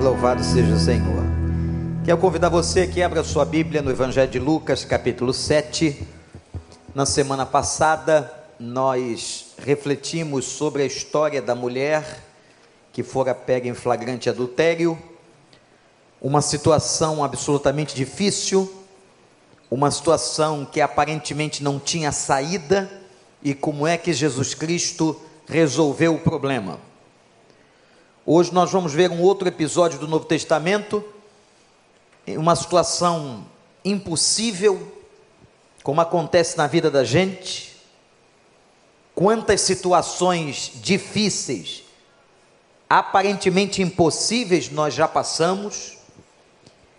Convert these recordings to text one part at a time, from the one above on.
Louvado seja o Senhor. Quero convidar você que abra sua Bíblia no Evangelho de Lucas, capítulo 7. Na semana passada, nós refletimos sobre a história da mulher que fora pega em flagrante adultério, uma situação absolutamente difícil, uma situação que aparentemente não tinha saída, e como é que Jesus Cristo resolveu o problema. Hoje nós vamos ver um outro episódio do Novo Testamento, uma situação impossível, como acontece na vida da gente. Quantas situações difíceis, aparentemente impossíveis, nós já passamos,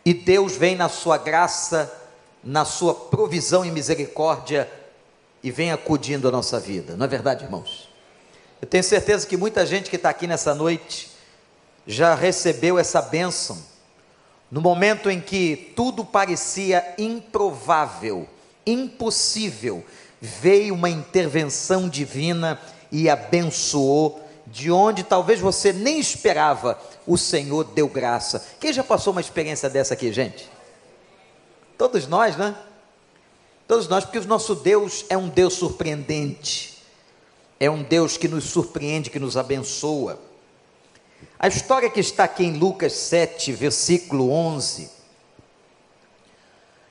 e Deus vem na sua graça, na sua provisão e misericórdia, e vem acudindo a nossa vida, não é verdade, irmãos? Eu tenho certeza que muita gente que está aqui nessa noite já recebeu essa bênção no momento em que tudo parecia improvável, impossível, veio uma intervenção divina e abençoou, de onde talvez você nem esperava, o Senhor deu graça. Quem já passou uma experiência dessa aqui, gente? Todos nós, né? Todos nós, porque o nosso Deus é um Deus surpreendente, é um Deus que nos surpreende, que nos abençoa. A história que está aqui em Lucas 7, versículo 11,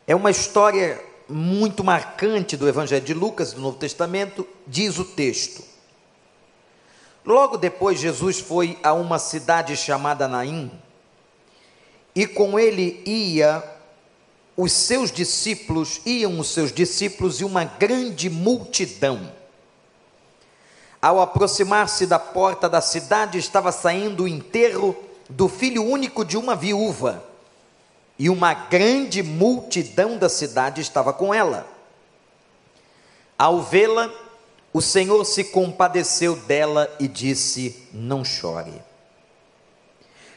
é uma história muito marcante do Evangelho de Lucas, do Novo Testamento, diz o texto. Logo depois, Jesus foi a uma cidade chamada Naim, e com ele ia os seus discípulos, iam os seus discípulos e uma grande multidão. Ao aproximar-se da porta da cidade, estava saindo o enterro do filho único de uma viúva, e uma grande multidão da cidade estava com ela. Ao vê-la, o Senhor se compadeceu dela e disse: Não chore.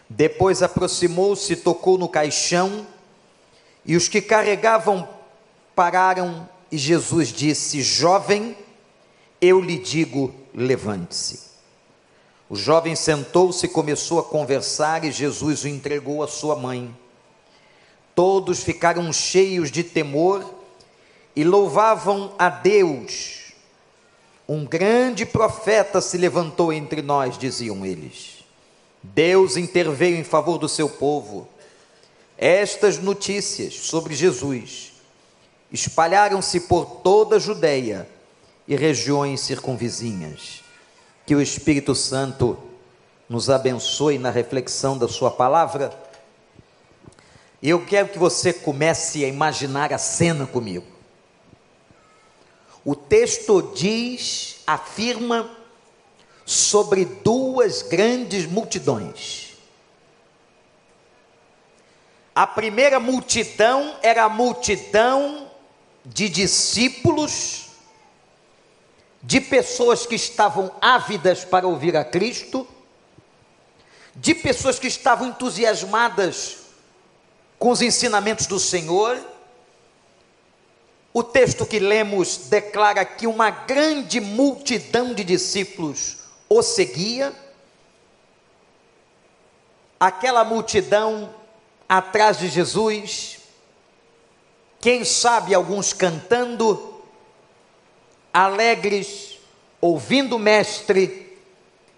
Depois aproximou-se, tocou no caixão, e os que carregavam pararam, e Jesus disse: Jovem, eu lhe digo, levante-se. O jovem sentou-se e começou a conversar, e Jesus o entregou à sua mãe. Todos ficaram cheios de temor e louvavam a Deus. Um grande profeta se levantou entre nós, diziam eles. Deus interveio em favor do seu povo. Estas notícias sobre Jesus espalharam-se por toda a Judéia e regiões circunvizinhas. Que o Espírito Santo nos abençoe na reflexão da Sua palavra. E eu quero que você comece a imaginar a cena comigo. O texto diz, afirma, sobre duas grandes multidões. A primeira multidão era a multidão de discípulos de pessoas que estavam ávidas para ouvir a Cristo, de pessoas que estavam entusiasmadas com os ensinamentos do Senhor. O texto que lemos declara que uma grande multidão de discípulos o seguia. Aquela multidão atrás de Jesus, quem sabe alguns cantando, alegres, ouvindo o Mestre,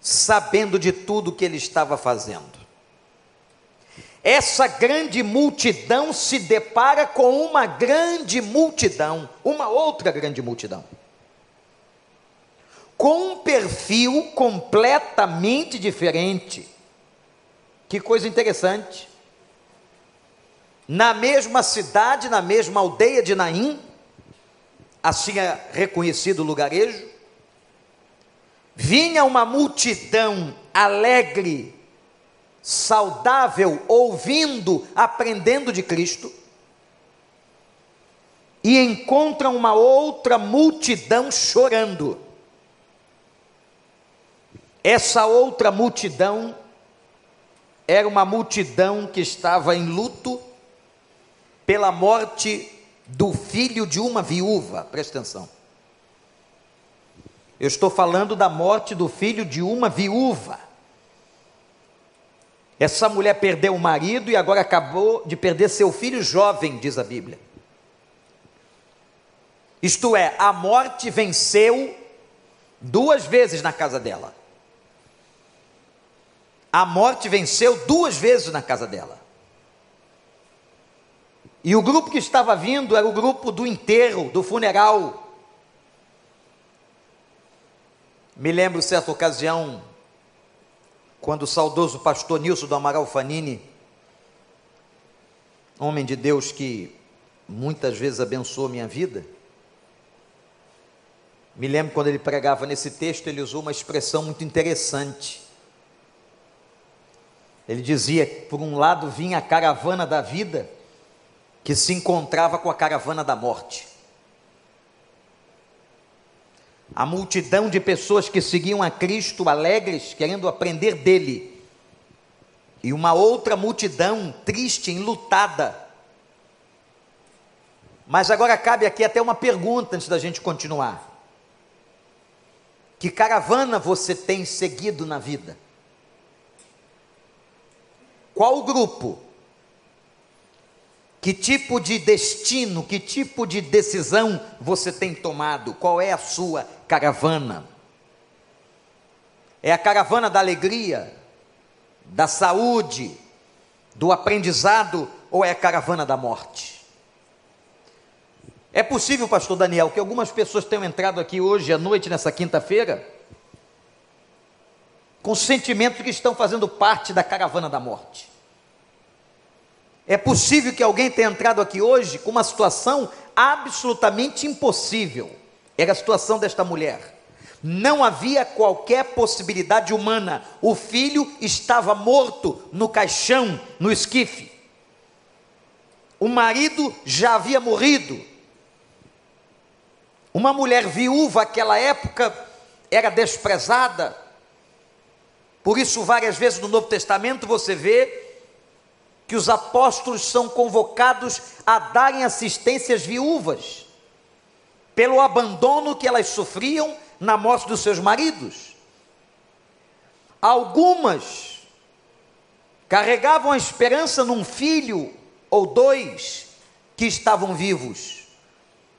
sabendo de tudo que ele estava fazendo. Essa grande multidão se depara com uma grande multidão, uma outra grande multidão, com um perfil completamente diferente. Que coisa interessante. Na mesma cidade, na mesma aldeia de Naim, assim é reconhecido o lugarejo, vinha uma multidão alegre, saudável, ouvindo, aprendendo de Cristo, e encontra uma outra multidão chorando. Essa outra multidão era uma multidão que estava em luto pela morte do filho de uma viúva, presta atenção. Eu estou falando da morte do filho de uma viúva. Essa mulher perdeu o marido e agora acabou de perder seu filho jovem, diz a Bíblia. Isto é, a morte venceu duas vezes na casa dela. A morte venceu duas vezes na casa dela. E o grupo que estava vindo era o grupo do enterro, do funeral. Me lembro certa ocasião, quando o saudoso pastor Nilson do Amaral Fanini, homem de Deus que muitas vezes abençoou minha vida, me lembro quando ele pregava nesse texto, ele usou uma expressão muito interessante. Ele dizia: por um lado vinha a caravana da vida, que se encontrava com a caravana da morte. A multidão de pessoas que seguiam a Cristo alegres, querendo aprender dele, e uma outra multidão triste, enlutada. Mas agora cabe aqui até uma pergunta antes da gente continuar. Que caravana você tem seguido na vida? Qual grupo que tipo de destino, que tipo de decisão você tem tomado? Qual é a sua caravana? É a caravana da alegria, da saúde, do aprendizado ou é a caravana da morte? É possível, pastor Daniel, que algumas pessoas tenham entrado aqui hoje à noite, nessa quinta-feira, com sentimento que estão fazendo parte da caravana da morte. É possível que alguém tenha entrado aqui hoje com uma situação absolutamente impossível. Era a situação desta mulher. Não havia qualquer possibilidade humana. O filho estava morto no caixão, no esquife. O marido já havia morrido. Uma mulher viúva, naquela época, era desprezada. Por isso, várias vezes no Novo Testamento você vê que os apóstolos são convocados a darem assistências viúvas, pelo abandono que elas sofriam na morte dos seus maridos. Algumas carregavam a esperança num filho ou dois que estavam vivos,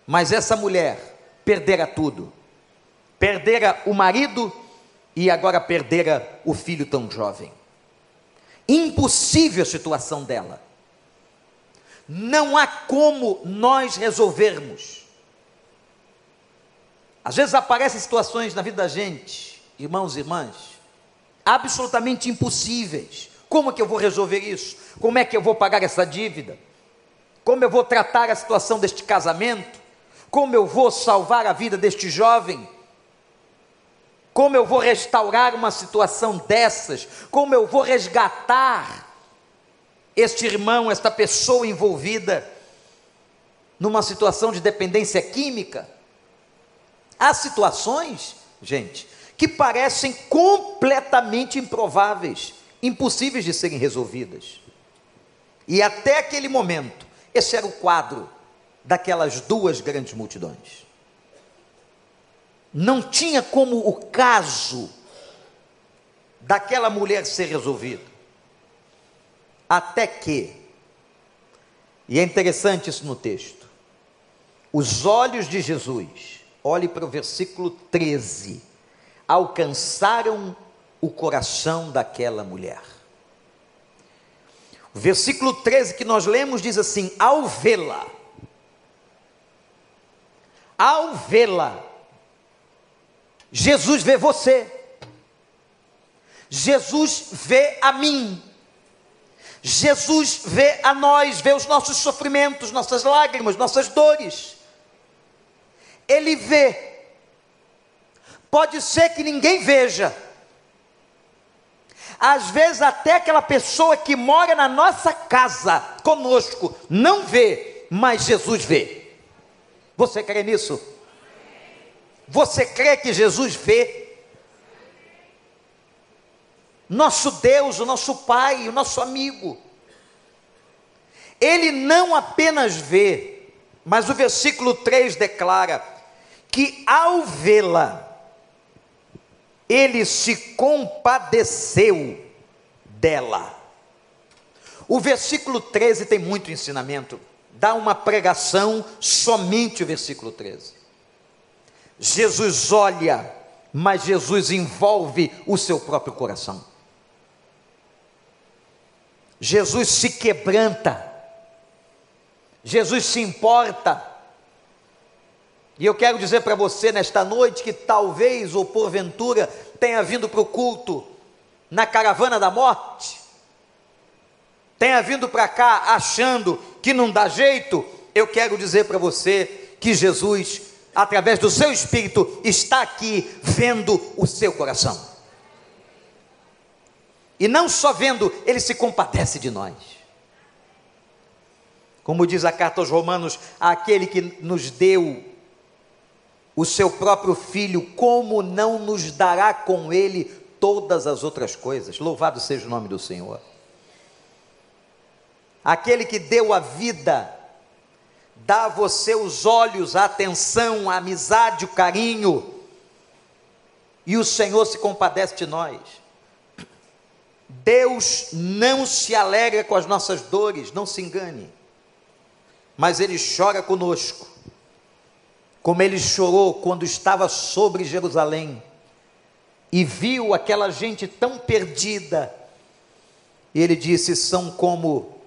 mas essa mulher perdera tudo, perdera o marido e agora perdera o filho tão jovem. Impossível a situação dela. Não há como nós resolvermos. Às vezes aparecem situações na vida da gente, irmãos e irmãs, absolutamente impossíveis. Como é que eu vou resolver isso? Como é que eu vou pagar essa dívida? Como eu vou tratar a situação deste casamento? Como eu vou salvar a vida deste jovem? Como eu vou restaurar uma situação dessas? Como eu vou resgatar este irmão, esta pessoa envolvida numa situação de dependência química? Há situações, gente, que parecem completamente improváveis, impossíveis de serem resolvidas. E até aquele momento, esse era o quadro daquelas duas grandes multidões não tinha como o caso daquela mulher ser resolvido. Até que, e é interessante isso no texto, os olhos de Jesus, olhe para o versículo 13, alcançaram o coração daquela mulher. O versículo 13 que nós lemos diz assim: ao vê-la, ao vê-la, Jesus vê você. Jesus vê a mim. Jesus vê a nós, vê os nossos sofrimentos, nossas lágrimas, nossas dores. Ele vê. Pode ser que ninguém veja. Às vezes, até aquela pessoa que mora na nossa casa conosco não vê, mas Jesus vê. Você crê nisso? Você crê que Jesus vê? Nosso Deus, o nosso Pai, o nosso amigo. Ele não apenas vê, mas o versículo 3 declara que ao vê-la, ele se compadeceu dela. O versículo 13 tem muito ensinamento. Dá uma pregação somente o versículo 13. Jesus olha, mas Jesus envolve o seu próprio coração. Jesus se quebranta. Jesus se importa. E eu quero dizer para você nesta noite que talvez ou porventura tenha vindo para o culto na caravana da morte, tenha vindo para cá achando que não dá jeito, eu quero dizer para você que Jesus, através do seu espírito, está aqui vendo o seu coração. E não só vendo, ele se compadece de nós. Como diz a carta aos Romanos, aquele que nos deu o seu próprio filho, como não nos dará com ele todas as outras coisas? Louvado seja o nome do Senhor. Aquele que deu a vida, dá a você os olhos, a atenção, a amizade, o carinho, e o Senhor se compadece de nós. Deus não se alegra com as nossas dores, não se engane, mas Ele chora conosco, como Ele chorou quando estava sobre Jerusalém. E viu aquela gente tão perdida, e Ele disse: são como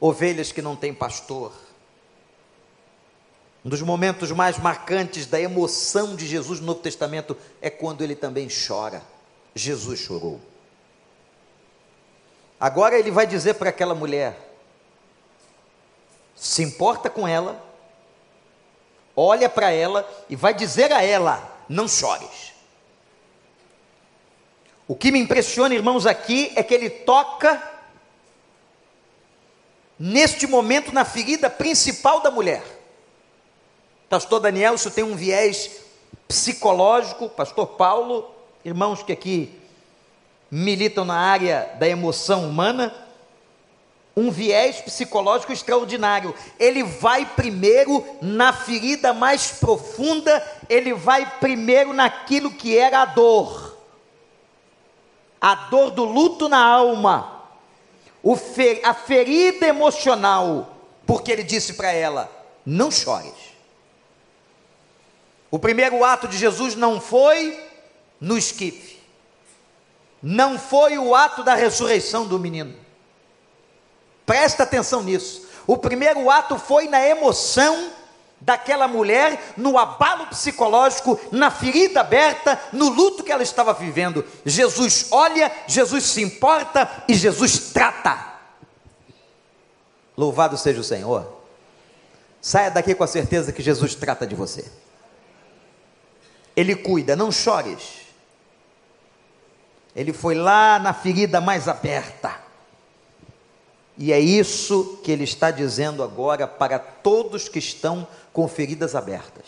ovelhas que não têm pastor. Um dos momentos mais marcantes da emoção de Jesus no Novo Testamento é quando ele também chora. Jesus chorou. Agora ele vai dizer para aquela mulher: se importa com ela, olha para ela e vai dizer a ela: não chores. O que me impressiona, irmãos, aqui é que ele toca neste momento na ferida principal da mulher. Pastor Daniel, isso tem um viés psicológico, pastor Paulo, irmãos que aqui militam na área da emoção humana, um viés psicológico extraordinário. Ele vai primeiro na ferida mais profunda, ele vai primeiro naquilo que era a dor. A dor do luto na alma, fer, a ferida emocional, porque ele disse para ela: não chores. O primeiro ato de Jesus não foi no esquife, não foi o ato da ressurreição do menino. Presta atenção nisso. O primeiro ato foi na emoção daquela mulher, no abalo psicológico, na ferida aberta, no luto que ela estava vivendo. Jesus olha, Jesus se importa e Jesus trata. Louvado seja o Senhor. Saia daqui com a certeza que Jesus trata de você. Ele cuida, não chores. Ele foi lá na ferida mais aberta. E é isso que ele está dizendo agora para todos que estão com feridas abertas.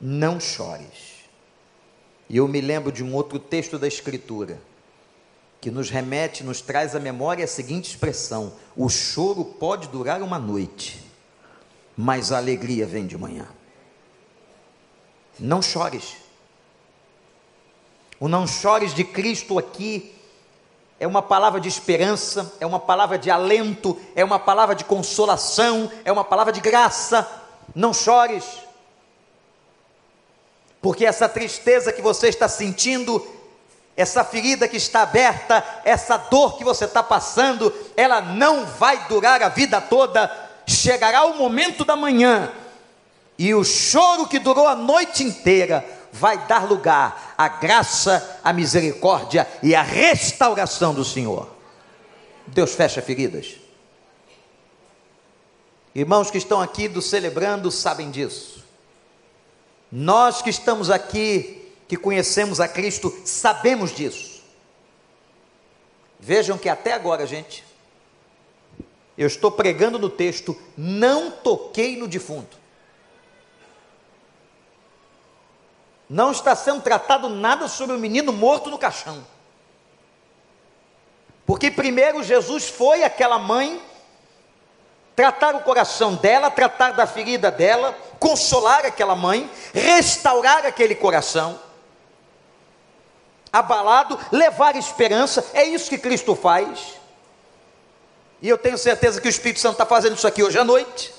Não chores. E eu me lembro de um outro texto da Escritura que nos remete, nos traz à memória a seguinte expressão: o choro pode durar uma noite, mas a alegria vem de manhã. Não chores. O não chores de Cristo aqui é uma palavra de esperança, é uma palavra de alento, é uma palavra de consolação, é uma palavra de graça. Não chores, porque essa tristeza que você está sentindo, essa ferida que está aberta, essa dor que você está passando, ela não vai durar a vida toda. Chegará o momento da manhã, e o choro que durou a noite inteira vai dar lugar à graça, à misericórdia e à restauração do Senhor. Deus fecha feridas. Irmãos que estão aqui do celebrando sabem disso. Nós que estamos aqui, que conhecemos a Cristo, sabemos disso. Vejam que até agora, gente, eu estou pregando no texto, não toquei no defunto. Não está sendo tratado nada sobre o menino morto no caixão. Porque primeiro Jesus foi aquela mãe tratar o coração dela, tratar da ferida dela, consolar aquela mãe, restaurar aquele coração abalado, levar esperança, é isso que Cristo faz. E eu tenho certeza que o Espírito Santo está fazendo isso aqui hoje à noite.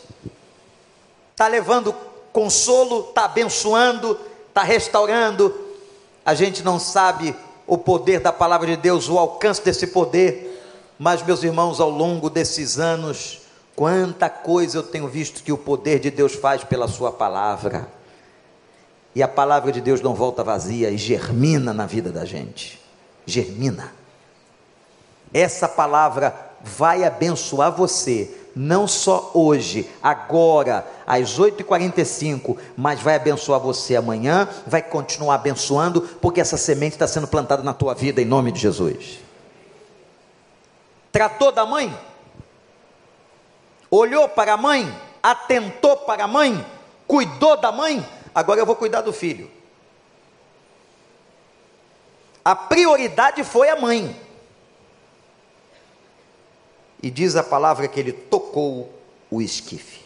Está levando consolo, está abençoando, está restaurando. A gente não sabe o poder da palavra de Deus, o alcance desse poder, mas, meus irmãos, ao longo desses anos, quanta coisa eu tenho visto que o poder de Deus faz pela Sua palavra. E a palavra de Deus não volta vazia e germina na vida da gente. Germina. Essa palavra vai abençoar você, não só hoje, agora, às 8h45, mas vai abençoar você amanhã, vai continuar abençoando, porque essa semente está sendo plantada na tua vida, em nome de Jesus. Tratou da mãe? Olhou para a mãe? Atentou para a mãe? Cuidou da mãe? Agora eu vou cuidar do filho. A prioridade foi a mãe. E diz a palavra que ele tocou o esquife.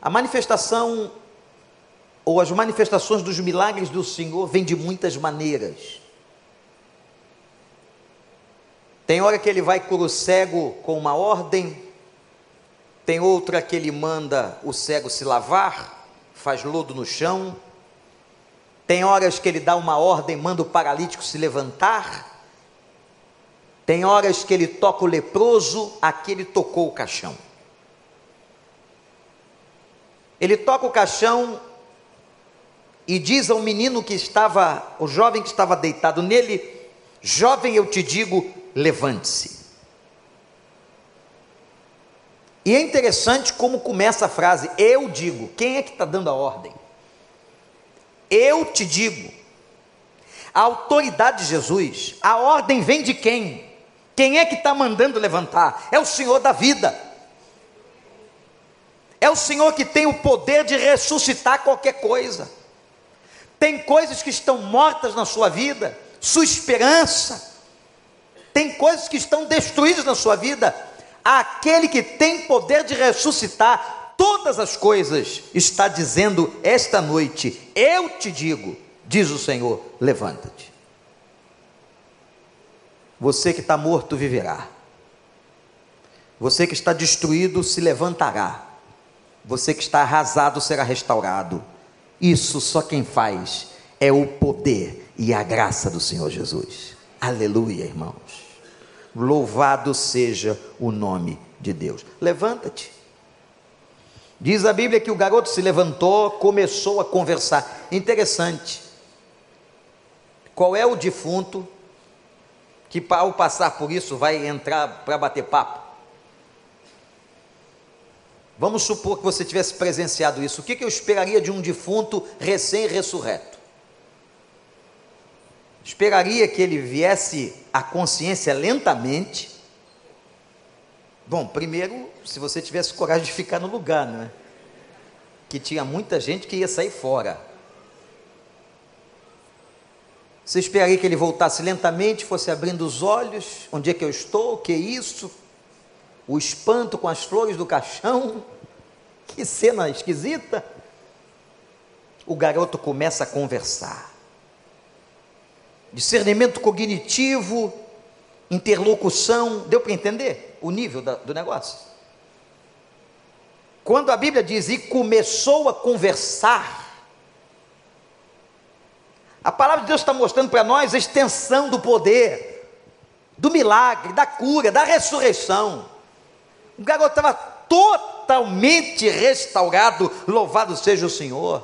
A manifestação, ou as manifestações dos milagres do Senhor, vêm de muitas maneiras. Tem hora que ele vai cura o cego com uma ordem, tem outra que ele manda o cego se lavar, faz lodo no chão. Tem horas que ele dá uma ordem, manda o paralítico se levantar. Tem horas que ele toca o leproso, aqui ele tocou o caixão. Ele toca o caixão e diz ao menino que estava, o jovem que estava deitado nele: Jovem, eu te digo, levante-se. E é interessante como começa a frase: Eu digo. Quem é que está dando a ordem? Eu te digo. A autoridade de Jesus, a ordem vem de quem? Quem é que está mandando levantar? É o Senhor da vida. É o Senhor que tem o poder de ressuscitar qualquer coisa. Tem coisas que estão mortas na sua vida, sua esperança. Tem coisas que estão destruídas na sua vida. Aquele que tem poder de ressuscitar todas as coisas está dizendo esta noite: Eu te digo, diz o Senhor, levanta-te. Você que está morto viverá. Você que está destruído se levantará. Você que está arrasado será restaurado. Isso só quem faz é o poder e a graça do Senhor Jesus. Aleluia, irmãos. Louvado seja o nome de Deus. Levanta-te. Diz a Bíblia que o garoto se levantou, começou a conversar. Interessante. Qual é o defunto que ao passar por isso vai entrar para bater papo. Vamos supor que você tivesse presenciado isso. O que, que eu esperaria de um defunto recém-ressurreto? Esperaria que ele viesse à consciência lentamente. Bom, primeiro, se você tivesse coragem de ficar no lugar, não é? Que tinha muita gente que ia sair fora. Você esperaria que ele voltasse lentamente, fosse abrindo os olhos, onde é que eu estou, que é isso? O espanto com as flores do caixão, que cena esquisita. O garoto começa a conversar. Discernimento cognitivo, interlocução, deu para entender o nível da, do negócio? Quando a Bíblia diz e começou a conversar, a palavra de Deus está mostrando para nós a extensão do poder, do milagre, da cura, da ressurreição. O garoto estava totalmente restaurado, louvado seja o Senhor.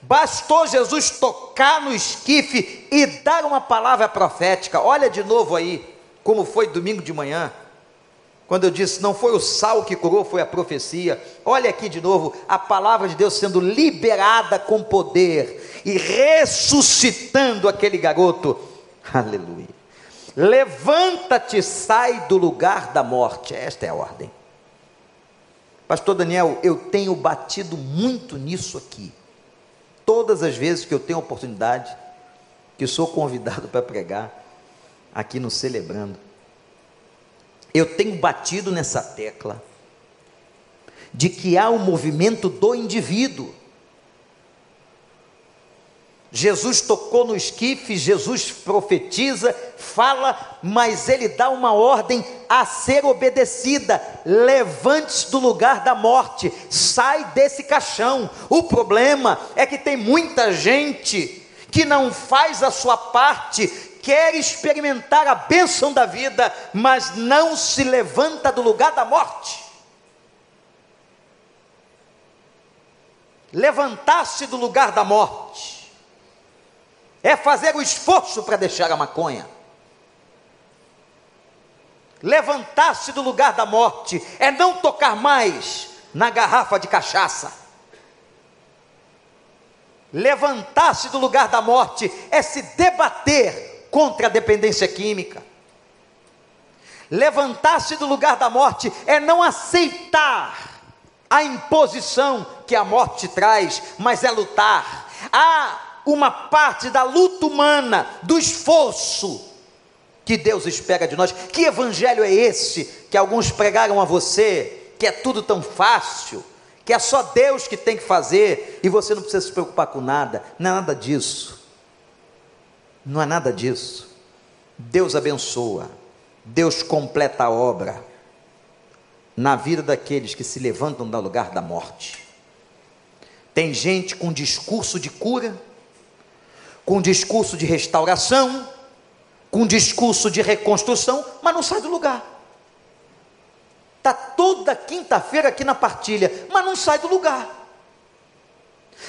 Bastou Jesus tocar no esquife e dar uma palavra profética. Olha de novo aí, como foi domingo de manhã. Quando eu disse, não foi o sal que curou, foi a profecia. Olha aqui de novo, a palavra de Deus sendo liberada com poder e ressuscitando aquele garoto. Aleluia. Levanta-te, sai do lugar da morte. Esta é a ordem. Pastor Daniel, eu tenho batido muito nisso aqui. Todas as vezes que eu tenho oportunidade, que sou convidado para pregar aqui no Celebrando, eu tenho batido nessa tecla de que há o um movimento do indivíduo Jesus tocou no esquife, Jesus profetiza, fala, mas ele dá uma ordem a ser obedecida: levante-se do lugar da morte, sai desse caixão. O problema é que tem muita gente que não faz a sua parte, quer experimentar a bênção da vida, mas não se levanta do lugar da morte. Levantar-se do lugar da morte é fazer o esforço para deixar a maconha. Levantar-se do lugar da morte é não tocar mais na garrafa de cachaça. Levantar-se do lugar da morte é se debater contra a dependência química. Levantar-se do lugar da morte é não aceitar a imposição que a morte traz, mas é lutar. Há uma parte da luta humana, do esforço que Deus espera de nós. Que evangelho é esse que alguns pregaram a você, que é tudo tão fácil, que é só Deus que tem que fazer e você não precisa se preocupar com nada? Nada disso. Não é nada disso. Deus abençoa, Deus completa a obra na vida daqueles que se levantam do lugar da morte. Tem gente com discurso de cura, com discurso de restauração, com discurso de reconstrução, mas não sai do lugar. Está toda quinta-feira aqui na partilha, mas não sai do lugar.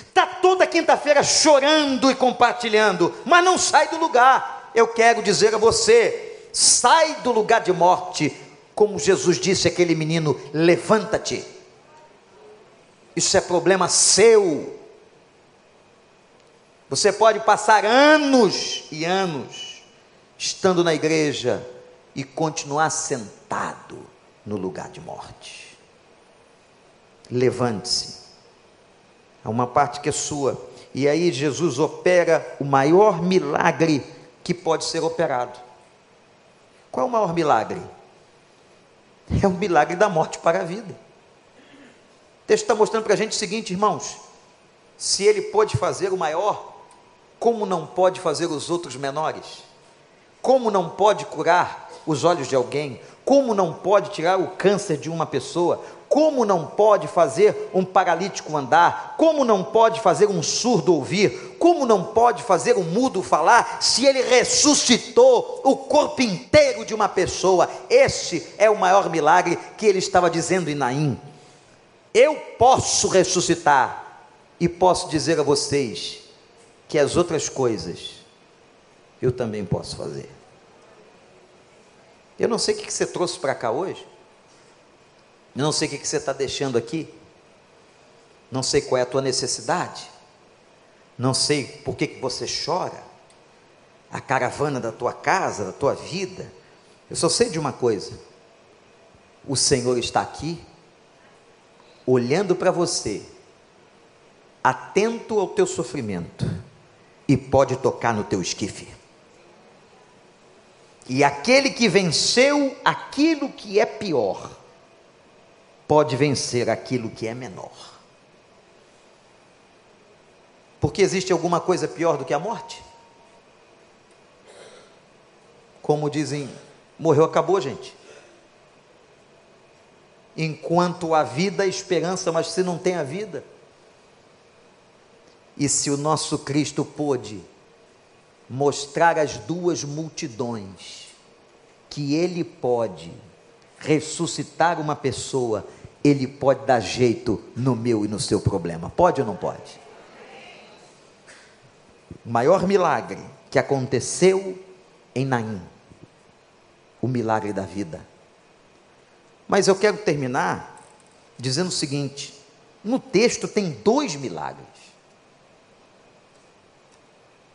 Está toda quinta-feira chorando e compartilhando, mas não sai do lugar. Eu quero dizer a você: sai do lugar de morte, como Jesus disse àquele menino: levanta-te. Isso é problema seu. Você pode passar anos e anos estando na igreja e continuar sentado no lugar de morte. Levante-se. Há uma parte que é sua. E aí Jesus opera o maior milagre que pode ser operado. Qual é o maior milagre? É o milagre da morte para a vida. O texto está mostrando para a gente o seguinte, irmãos: se ele pode fazer o maior, como não pode fazer os outros menores? Como não pode curar os olhos de alguém? Como não pode tirar o câncer de uma pessoa? Como não pode fazer um paralítico andar? Como não pode fazer um surdo ouvir? Como não pode fazer um mudo falar? Se ele ressuscitou o corpo inteiro de uma pessoa, este é o maior milagre que ele estava dizendo em Naim. Eu posso ressuscitar e posso dizer a vocês que as outras coisas eu também posso fazer. Eu não sei o que você trouxe para cá hoje. Eu não sei o que você está deixando aqui. Não sei qual é a tua necessidade. Não sei por que, você chora. A caravana da tua casa, da tua vida. Eu só sei de uma coisa: o Senhor está aqui, olhando para você, atento ao teu sofrimento e pode tocar no teu esquife. E aquele que venceu aquilo que é pior, pode vencer aquilo que é menor. Porque existe alguma coisa pior do que a morte? Como dizem, morreu, acabou, gente. Enquanto há vida, esperança, mas se não tem a vida, e se o nosso Cristo pôde mostrar às duas multidões que Ele pode ressuscitar uma pessoa, Ele pode dar jeito no meu e no seu problema. Pode ou não pode? O maior milagre que aconteceu em Naim, o milagre da vida. Mas eu quero terminar dizendo o seguinte: no texto tem dois milagres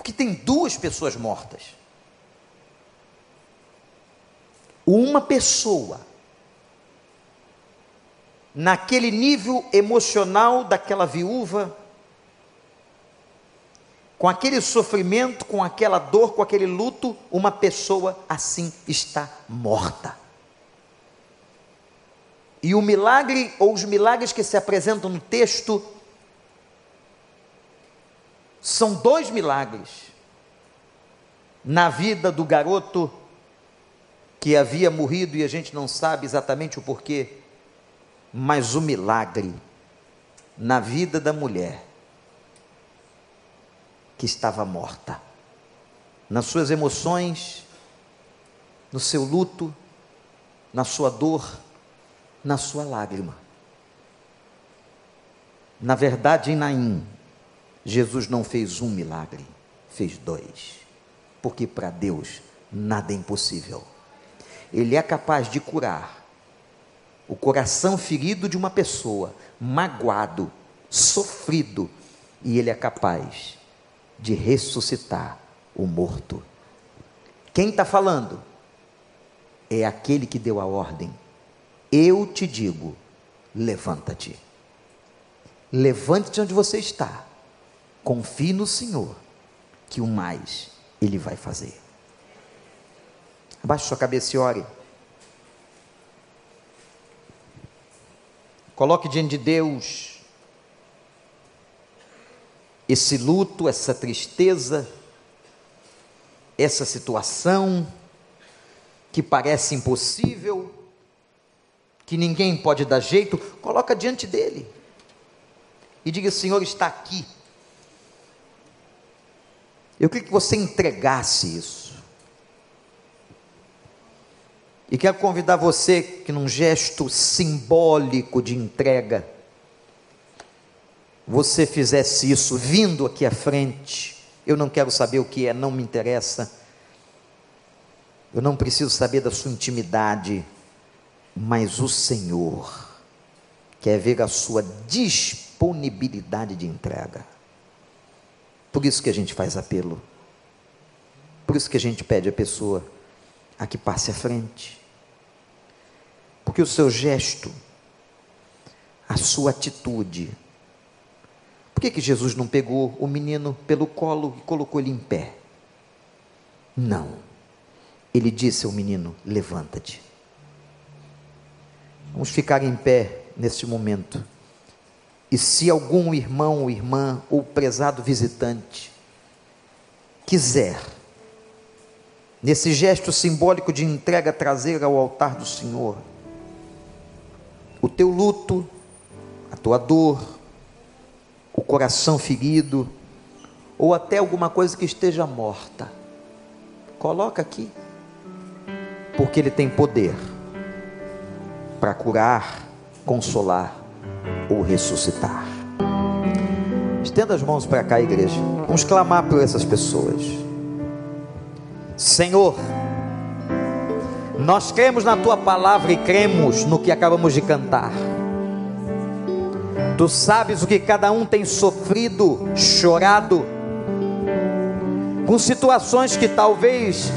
que tem duas pessoas mortas. Uma pessoa, naquele nível emocional daquela viúva, com aquele sofrimento, com aquela dor, com aquele luto, uma pessoa assim está morta. E o milagre, ou os milagres que se apresentam no texto, São dois milagres na vida do garoto que havia morrido e a gente não sabe exatamente o porquê, mas o milagre na vida da mulher que estava morta, nas suas emoções, no seu luto, na sua dor, na sua lágrima. Na verdade, em Naim, Jesus não fez um milagre, fez dois. Porque para Deus nada é impossível. Ele é capaz de curar o coração ferido de uma pessoa, magoado, sofrido, e ele é capaz de ressuscitar o morto. Quem está falando? É aquele que deu a ordem. Eu te digo: levanta-te. Levante-te onde você está. Confie no Senhor, que o mais Ele vai fazer. Abaixe sua cabeça e ore. Coloque diante de Deus esse luto, essa tristeza, essa situação que parece impossível, que ninguém pode dar jeito, coloca diante dele e diga: Senhor, está aqui. Eu queria que você entregasse isso. E quero convidar você que, num gesto simbólico de entrega, você fizesse isso vindo aqui à frente. Eu não quero saber o que é, não me interessa. Eu não preciso saber da sua intimidade, mas o Senhor quer ver a sua disponibilidade de entrega. Por isso que a gente faz apelo. Por isso que a gente pede a pessoa a que passe à frente. Porque o seu gesto, a sua atitude. Por que, que Jesus não pegou o menino pelo colo e colocou ele em pé? Não. Ele disse ao menino: levanta-te. Vamos ficar em pé neste momento. E se algum irmão ou irmã ou prezado visitante quiser, nesse gesto simbólico de entrega, trazer ao altar do Senhor o teu luto, a tua dor, o coração ferido, ou até alguma coisa que esteja morta, coloca aqui, porque Ele tem poder para curar, consolar ou ressuscitar. Estenda as mãos para cá, igreja. Vamos clamar por essas pessoas. Senhor, nós cremos na tua palavra e cremos no que acabamos de cantar. Tu sabes o que cada um tem sofrido, chorado, com situações que talvez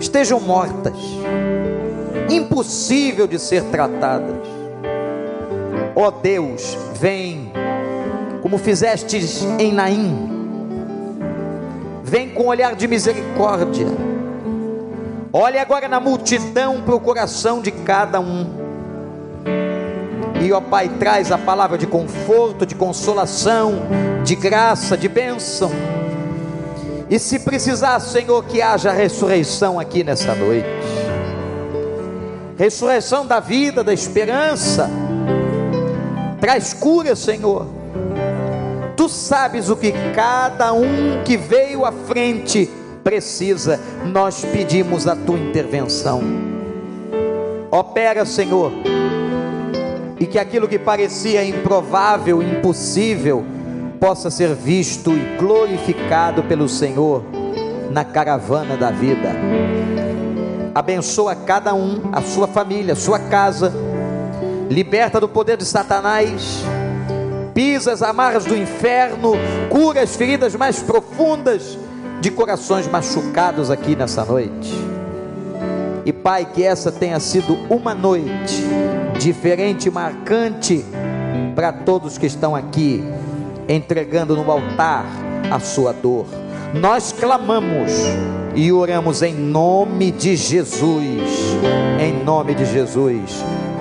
estejam mortas, impossível de ser tratadas. Ó oh Deus, vem, como fizestes em Naim, vem com olhar de misericórdia, olhe agora na multidão para o coração de cada um, e ó Pai, traz a palavra de conforto, de consolação, de graça, de bênção, e se precisar, Senhor, que haja ressurreição aqui nessa noite. Ressurreição da vida, da esperança. Traz cura, Senhor. Tu sabes o que cada um que veio à frente precisa. Nós pedimos a tua intervenção. Opera, Senhor. E que aquilo que parecia improvável, impossível, possa ser visto e glorificado pelo Senhor na caravana da vida. Abençoa cada um, a sua família, a sua casa liberta do poder de Satanás, pisa as amarras do inferno, cura as feridas mais profundas de corações machucados aqui nessa noite. E Pai, que essa tenha sido uma noite diferente, marcante para todos que estão aqui, entregando no altar a sua dor. Nós clamamos e oramos em nome de Jesus, em nome de Jesus